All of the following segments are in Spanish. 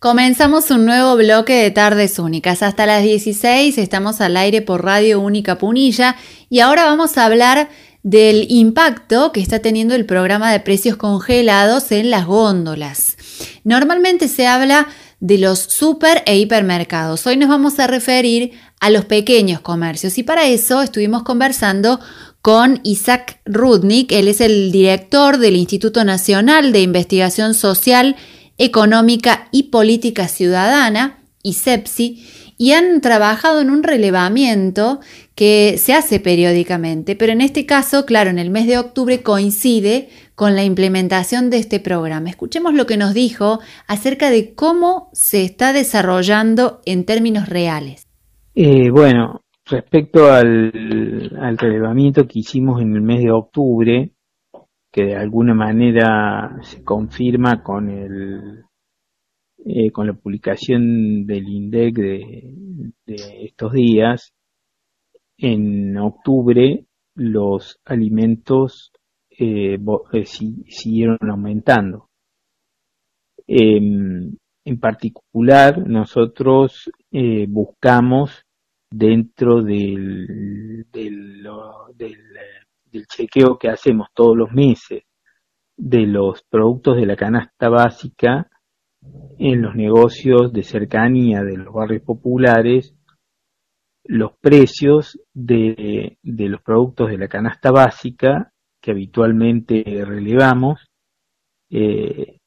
Comenzamos un nuevo bloque de tardes únicas. Hasta las 16 estamos al aire por Radio Única Punilla y ahora vamos a hablar del impacto que está teniendo el programa de precios congelados en las góndolas. Normalmente se habla de los super e hipermercados. Hoy nos vamos a referir a los pequeños comercios y para eso estuvimos conversando con Isaac Rudnick. Él es el director del Instituto Nacional de Investigación Social Económica y Política Ciudadana, ISEPSI, y han trabajado en un relevamiento que se hace periódicamente, pero en este caso, claro, en el mes de octubre coincide con la implementación de este programa. Escuchemos lo que nos dijo acerca de cómo se está desarrollando en términos reales. Eh, bueno, respecto al, al relevamiento que hicimos en el mes de octubre, que de alguna manera se confirma con el eh, con la publicación del INDEC de, estos días, en octubre los alimentos eh, eh, siguieron aumentando. Em, en particular, nosotros buscamos dentro del, del del chequeo que hacemos todos los meses de los productos de la canasta básica en los negocios de cercanía de los barrios populares, los precios de, los productos de la canasta básica que habitualmente relevamos, eh,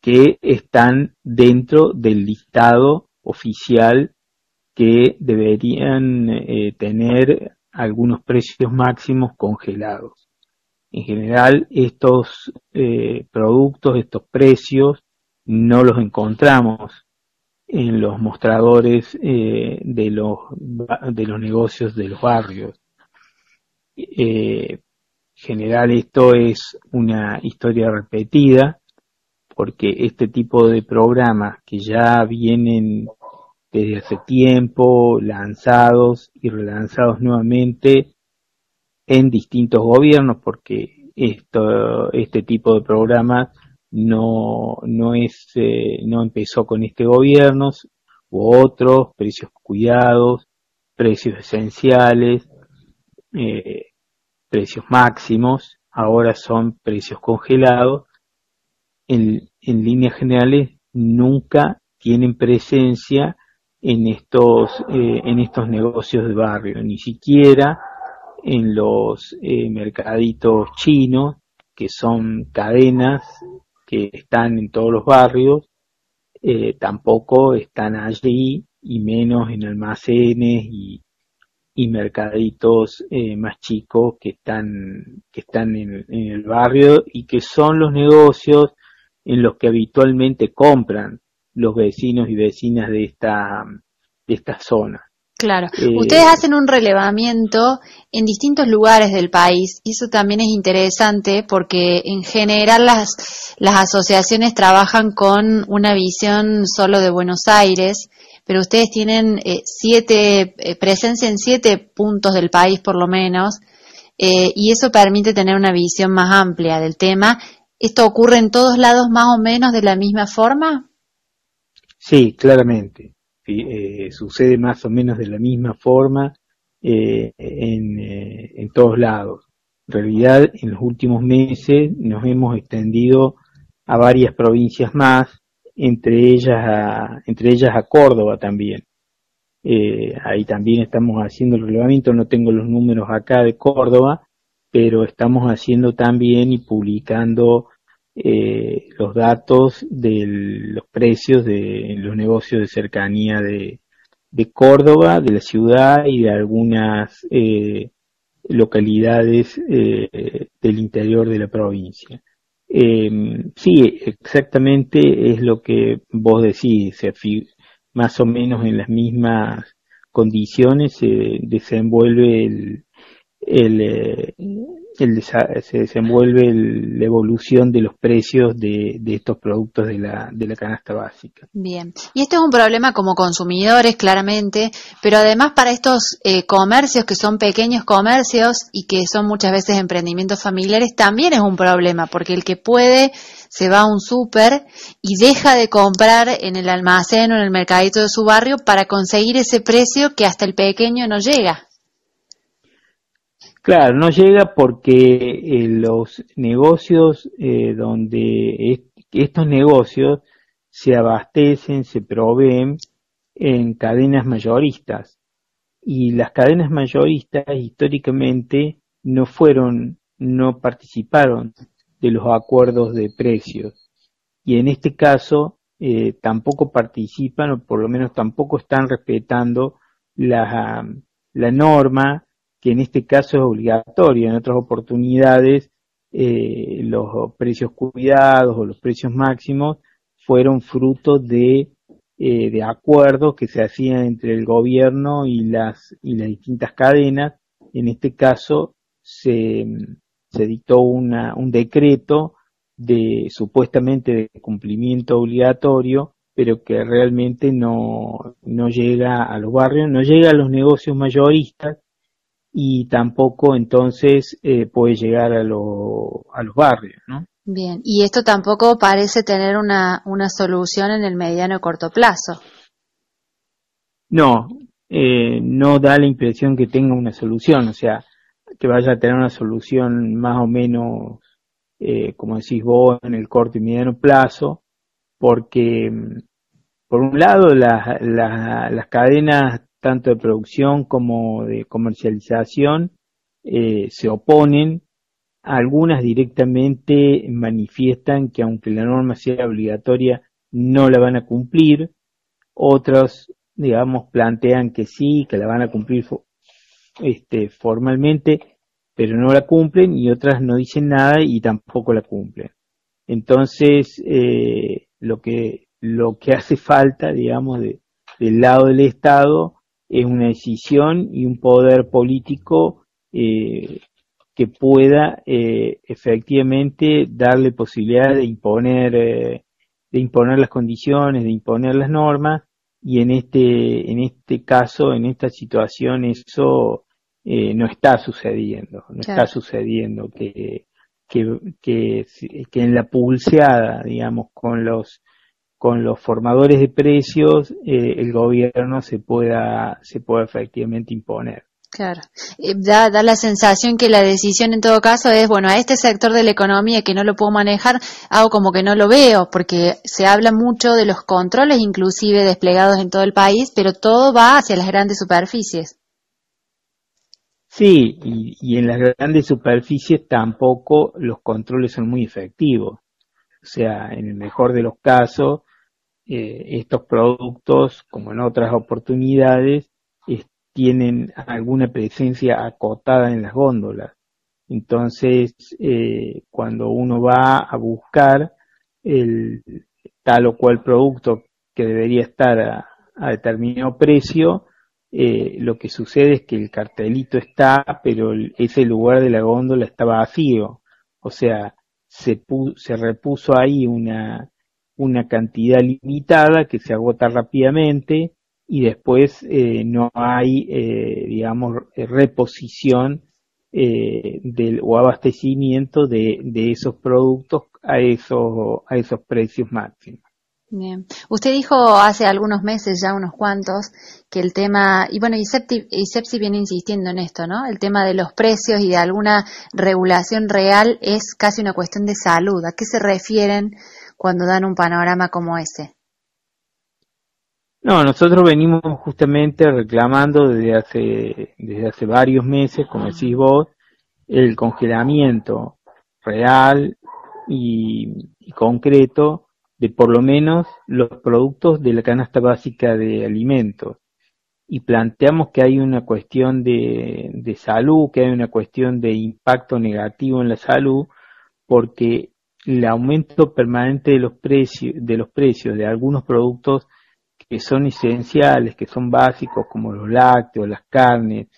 que están dentro del listado oficial que deberían eh, tener algunos precios máximos congelados. En general, estos eh, productos, estos precios, no los encontramos en los mostradores eh, de, los, de los negocios de los barrios. Eh, en general, esto es una historia repetida porque este tipo de programas que ya vienen desde hace tiempo, lanzados y relanzados nuevamente en distintos gobiernos, porque esto, este tipo de programas no, no es, eh, no empezó con este gobierno, u otros, precios cuidados, precios esenciales, eh, precios máximos, ahora son precios congelados. En, en líneas generales nunca tienen presencia en estos, eh, en estos negocios de barrio, ni siquiera en los eh, mercaditos chinos, que son cadenas que están en todos los barrios, eh, tampoco están allí y menos en almacenes y, y mercaditos más chicos que están, que están en, en el barrio y que son los negocios en los que habitualmente compran los vecinos y vecinas de esta, de esta zona. Claro, eh, ustedes hacen un relevamiento en distintos lugares del país y eso también es interesante porque en general las, las asociaciones trabajan con una visión solo de Buenos Aires, pero ustedes tienen eh, siete, eh, presencia en siete puntos del país por lo menos, y eso permite tener una visión más amplia del tema. ¿Esto ocurre en todos lados más o menos de la misma forma? Sí, claramente. Eh, sucede más o menos de la misma forma eh, en, eh, en, todos lados. En realidad, en los últimos meses nos hemos extendido a varias provincias más, entre ellas a, entre ellas a Córdoba también. ahí también estamos haciendo el relevamiento, no tengo los números acá de Córdoba, pero estamos haciendo también y publicando eh, los datos de los precios de los negocios de cercanía de, Córdoba, de la ciudad y de algunas eh, localidades eh, del interior de la provincia. Eh, sí, exactamente es lo que vos decís, más o menos en las mismas condiciones se desenvuelve el, el, eh, se desenvuelve la evolución de los precios de, estos productos de la, de la canasta básica. Bien, y este es un problema como consumidores, claramente, pero además para estos eh, comercios que son pequeños comercios y que son muchas veces emprendimientos familiares, también es un problema, porque el que puede se va a un súper y deja de comprar en el almacén o en el mercadito de su barrio para conseguir ese precio que hasta el pequeño no llega. Claro, no llega porque eh, los negocios eh, donde estos negocios se abastecen, se proveen en cadenas mayoristas. Y las cadenas mayoristas históricamente no fueron, no participaron de los acuerdos de precios. Y en este caso eh, tampoco participan o por lo menos tampoco están respetando la, la norma que en este caso es obligatorio, en otras oportunidades eh, los precios cuidados o los precios máximos fueron fruto de, eh, de acuerdos que se hacían entre el gobierno y las, y las distintas cadenas. En este caso se, se dictó una, un decreto de supuestamente de cumplimiento obligatorio, pero que realmente no, no llega a los barrios, no llega a los negocios mayoristas y tampoco entonces eh, puede llegar a, lo, a los barrios, ¿no? Bien, y esto tampoco parece tener una, una solución en el mediano o corto plazo. No, eh, no da la impresión que tenga una solución, o sea, que vaya a tener una solución más o menos, eh, como decís vos, en el corto y mediano plazo, porque mm, por un lado las, las, las cadenas tanto de producción como de comercialización, eh, se oponen. Algunas directamente manifiestan que aunque la norma sea obligatoria, no la van a cumplir. Otras, digamos, plantean que sí, que la van a cumplir este, formalmente, pero no la cumplen y otras no dicen nada y tampoco la cumplen. Entonces, eh, lo que lo que hace falta, digamos, de, del lado del Estado es una decisión y un poder político eh, que pueda eh, efectivamente darle posibilidad de imponer eh, de imponer las condiciones, de imponer las normas y en este en este caso, en esta situación eso no está sucediendo, no está sucediendo que, que, que, que en la pulseada, digamos, con los con los formadores de precios eh, el gobierno se pueda se pueda efectivamente imponer. Claro, eh, da, da la sensación que la decisión en todo caso es, bueno, a este sector de la economía que no lo puedo manejar, hago como que no lo veo, porque se habla mucho de los controles inclusive desplegados en todo el país, pero todo va hacia las grandes superficies. Sí, y, y en las grandes superficies tampoco los controles son muy efectivos. O sea, en el mejor de los casos, eh, estos productos, como en otras oportunidades, tienen alguna presencia acotada en las góndolas. Entonces, eh, cuando uno va a buscar el tal o cual producto que debería estar a, determinado precio, eh, lo que sucede es que el cartelito está, pero ese lugar de la góndola está vacío. O sea, se, se repuso ahí una, una cantidad limitada que se agota rápidamente y después eh, no hay, eh, digamos, reposición eh, del, o abastecimiento de, esos productos a esos, a esos precios máximos. Bien. Usted dijo hace algunos meses, ya unos cuantos, que el tema, y bueno, ISEPSI viene insistiendo en esto, ¿no? El tema de los precios y de alguna regulación real es casi una cuestión de salud. ¿A qué se refieren cuando dan un panorama como ese? No, nosotros venimos justamente reclamando desde hace, desde hace varios meses, como decís vos, el congelamiento real y, concreto de por lo menos los productos de la canasta básica de alimentos. Y planteamos que hay una cuestión de, de salud, que hay una cuestión de impacto negativo en la salud, porque el aumento permanente de los precios de los precios de algunos productos que son esenciales, que son básicos como los lácteos, las carnes,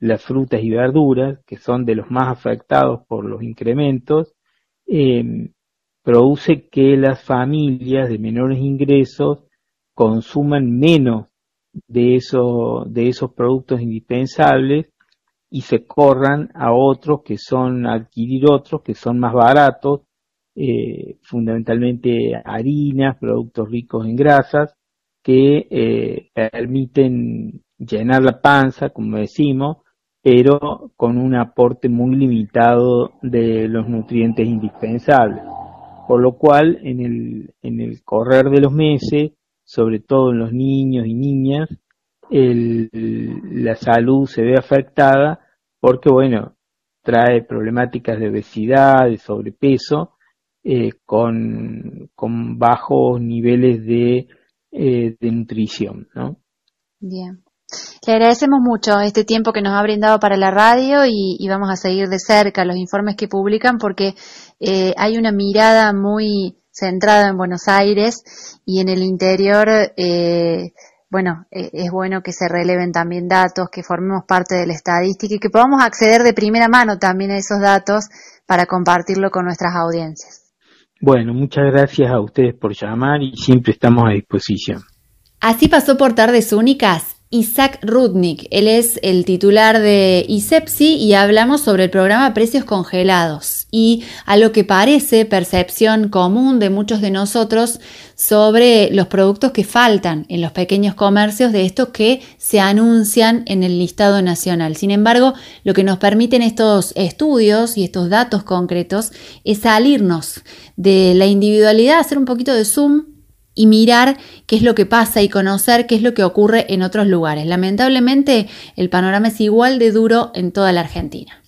las frutas y verduras, que son de los más afectados por los incrementos, eh, produce que las familias de menores ingresos consuman menos de, de esos productos indispensables y se corran a otros que son, adquirir otros que son más baratos, eh, fundamentalmente harinas, productos ricos en grasas, que eh, permiten llenar la panza, como decimos, pero con un aporte muy limitado de los nutrientes indispensables. Por lo cual, en el, en el correr de los meses, sobre todo en los niños y niñas, la salud se ve afectada porque, bueno, trae problemáticas de obesidad, de sobrepeso, eh, con, bajos niveles de, eh, de nutrición, ¿no? Bien. Le agradecemos mucho este tiempo que nos ha brindado para la radio y, vamos a seguir de cerca los informes que publican porque eh, hay una mirada muy centrada en Buenos Aires y en el interior, eh, bueno, eh, es bueno que se releven también datos, que formemos parte de la estadística y que podamos acceder de primera mano también a esos datos para compartirlo con nuestras audiencias. Bueno, muchas gracias a ustedes por llamar y siempre estamos a disposición. Así pasó por Tardes Únicas Isaac Rudnick. Él es el titular de ISEPSI y hablamos sobre el programa Precios Congelados y a lo que parece percepción común de muchos de nosotros sobre los productos que faltan en los pequeños comercios de estos que se anuncian en el listado nacional. Sin embargo, lo que nos permiten estos estudios y estos datos concretos es salirnos de la individualidad, hacer un poquito de zoom y mirar qué es lo que pasa y conocer qué es lo que ocurre en otros lugares. Lamentablemente, el panorama es igual de duro en toda la Argentina.